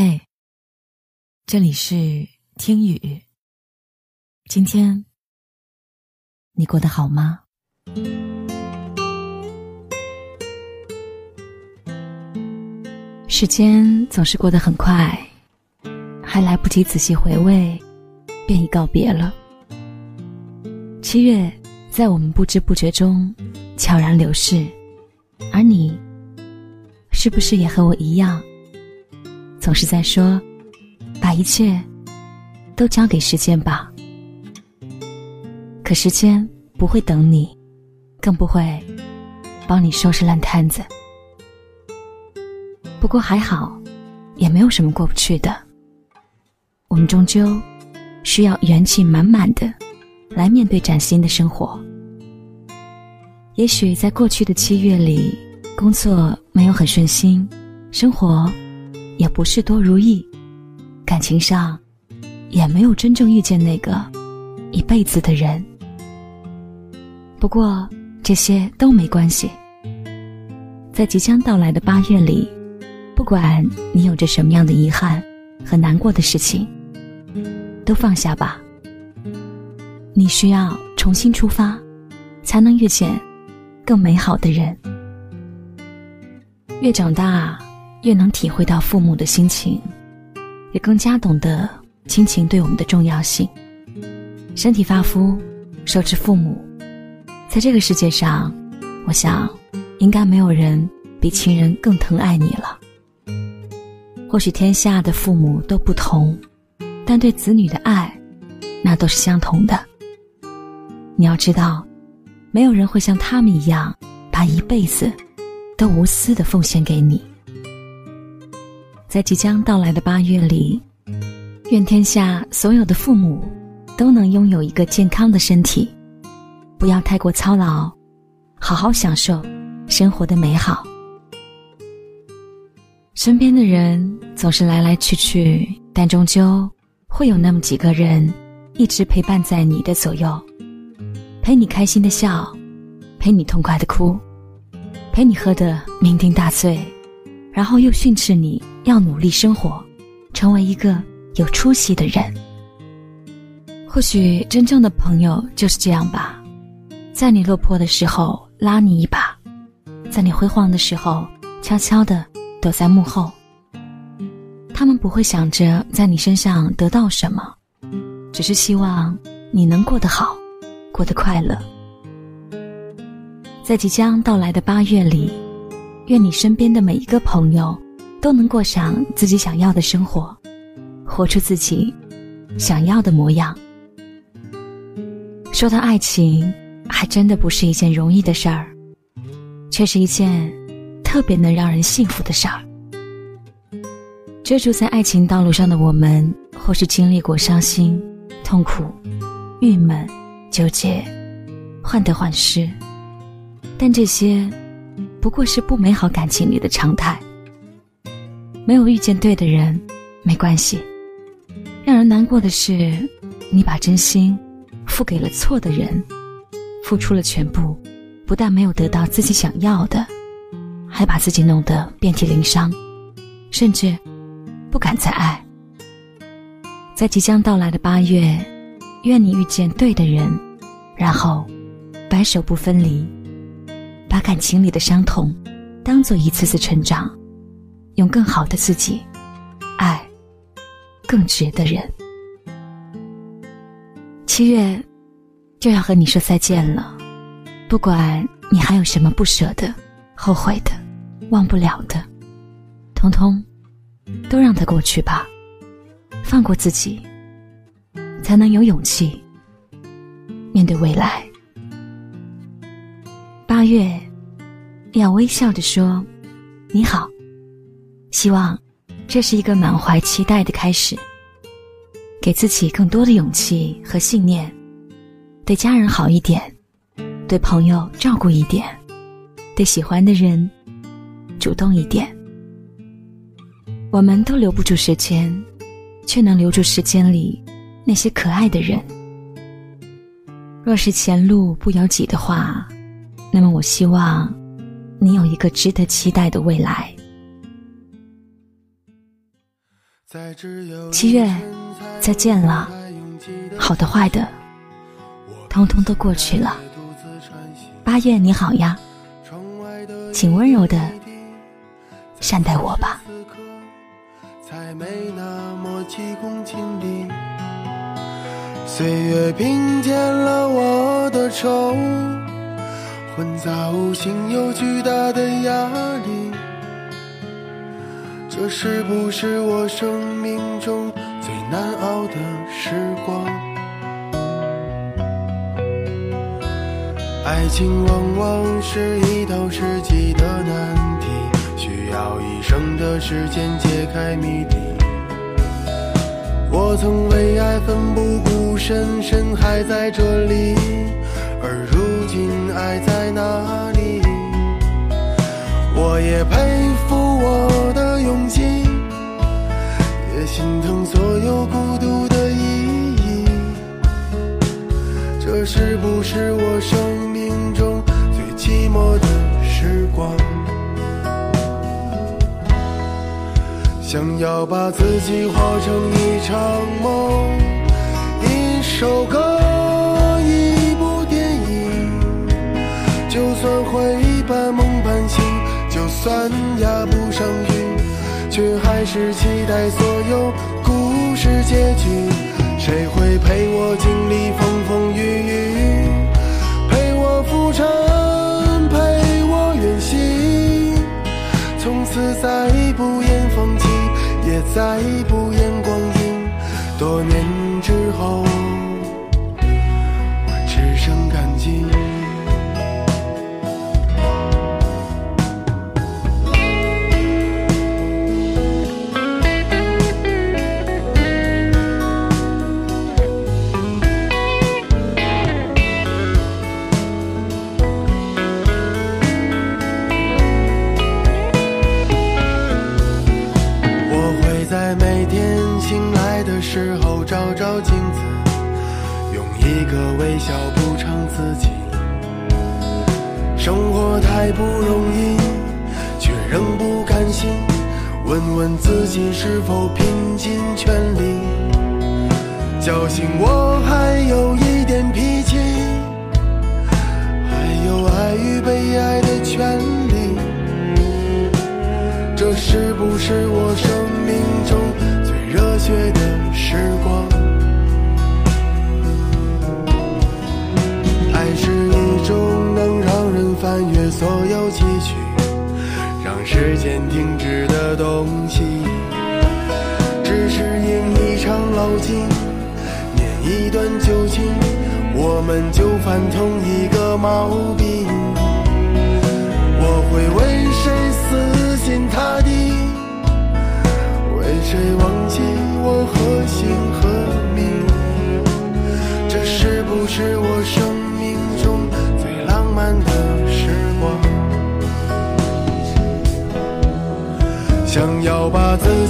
嘿，这里是听雨。今天你过得好吗？时间总是过得很快，还来不及仔细回味，便已告别了。七月在我们不知不觉中悄然流逝，而你，是不是也和我一样？总是在说，把一切都交给时间吧。可时间不会等你，更不会帮你收拾烂摊子。不过还好，也没有什么过不去的。我们终究需要元气满满的来面对崭新的生活。也许在过去的七月里，工作没有很顺心，生活。也不是多如意，感情上也没有真正遇见那个一辈子的人。不过这些都没关系，在即将到来的八月里，不管你有着什么样的遗憾和难过的事情，都放下吧。你需要重新出发，才能遇见更美好的人。越长大。越能体会到父母的心情，也更加懂得亲情对我们的重要性。身体发肤，受之父母。在这个世界上，我想，应该没有人比亲人更疼爱你了。或许天下的父母都不同，但对子女的爱，那都是相同的。你要知道，没有人会像他们一样，把一辈子都无私的奉献给你。在即将到来的八月里，愿天下所有的父母都能拥有一个健康的身体，不要太过操劳，好好享受生活的美好。身边的人总是来来去去，但终究会有那么几个人一直陪伴在你的左右，陪你开心的笑，陪你痛快的哭，陪你喝得酩酊大醉。然后又训斥你要努力生活，成为一个有出息的人。或许真正的朋友就是这样吧，在你落魄的时候拉你一把，在你辉煌的时候悄悄的躲在幕后。他们不会想着在你身上得到什么，只是希望你能过得好，过得快乐。在即将到来的八月里。愿你身边的每一个朋友，都能过上自己想要的生活，活出自己想要的模样。说到爱情，还真的不是一件容易的事儿，却是一件特别能让人幸福的事儿。追逐在爱情道路上的我们，或是经历过伤心、痛苦、郁闷、纠结、患得患失，但这些。不过是不美好感情里的常态。没有遇见对的人，没关系。让人难过的是，你把真心付给了错的人，付出了全部，不但没有得到自己想要的，还把自己弄得遍体鳞伤，甚至不敢再爱。在即将到来的八月，愿你遇见对的人，然后白首不分离。把感情里的伤痛当做一次次成长，用更好的自己爱更值的人。七月就要和你说再见了，不管你还有什么不舍的、后悔的、忘不了的，通通都让它过去吧。放过自己，才能有勇气面对未来。八月，要微笑着说：“你好。”希望这是一个满怀期待的开始。给自己更多的勇气和信念，对家人好一点，对朋友照顾一点，对喜欢的人主动一点。我们都留不住时间，却能留住时间里那些可爱的人。若是前路不由己的话。那么，我希望你有一个值得期待的未来。七月，再见了，好的坏的，通通都过去了。八月你好呀，请温柔的善待我吧。岁月平添了我的愁，混杂无形又巨大的压力。这是不是我生命中最难熬的时光？爱情往往是一道世纪的难题，需要一生的时间解开谜底。我曾为爱奋不顾身，身还在这里，而如今爱在哪里？我也佩服我的勇气，也心疼所有孤独的意义。这是不是我生命中最寂寞的时光？想要把自己活成一场梦，一首歌，算压不上云，却还是期待所有故事结局。谁会陪我经历风风雨雨，陪我浮沉，陪我远行，从此再不言放弃。也再不言用一个微笑补偿自己，生活太不容易，却仍不甘心。问问自己是否拼尽全力，侥幸我还有一时间停止的东西，只是因一场老景，念一段旧情，我们就犯同一个毛病。我会为谁死心塌地？为谁忘记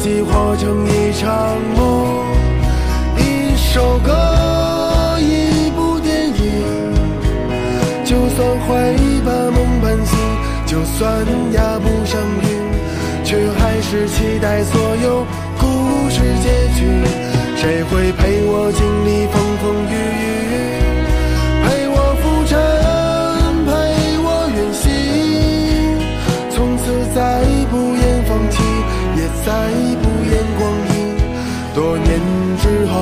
己活成一场梦，一首歌，一部电影。就算会半梦半醒，就算压不上韵，却还是期待所有故事结局。谁会陪我经历风风雨雨？陪我浮沉，陪我远行，从此再。再不言光阴，多年之后，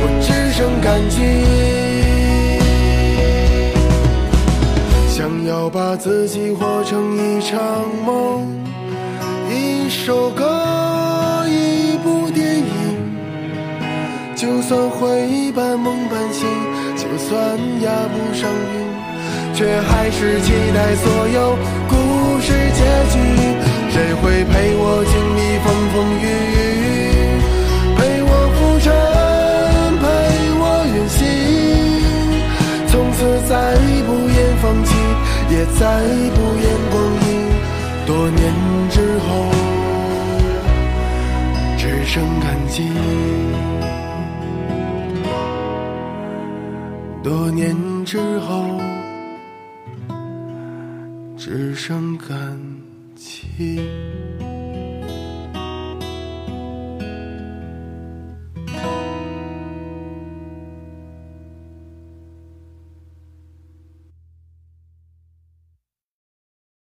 我只剩感激。想要把自己活成一场梦，一首歌，一部电影。就算会半梦半醒，就算压不上韵，却还是期待所有故事结局。谁会陪我经历风风雨雨，陪我浮沉，陪我远行，从此再不言放弃，也再不言光阴。多年之后，只剩感激。多年之后，只剩感。情。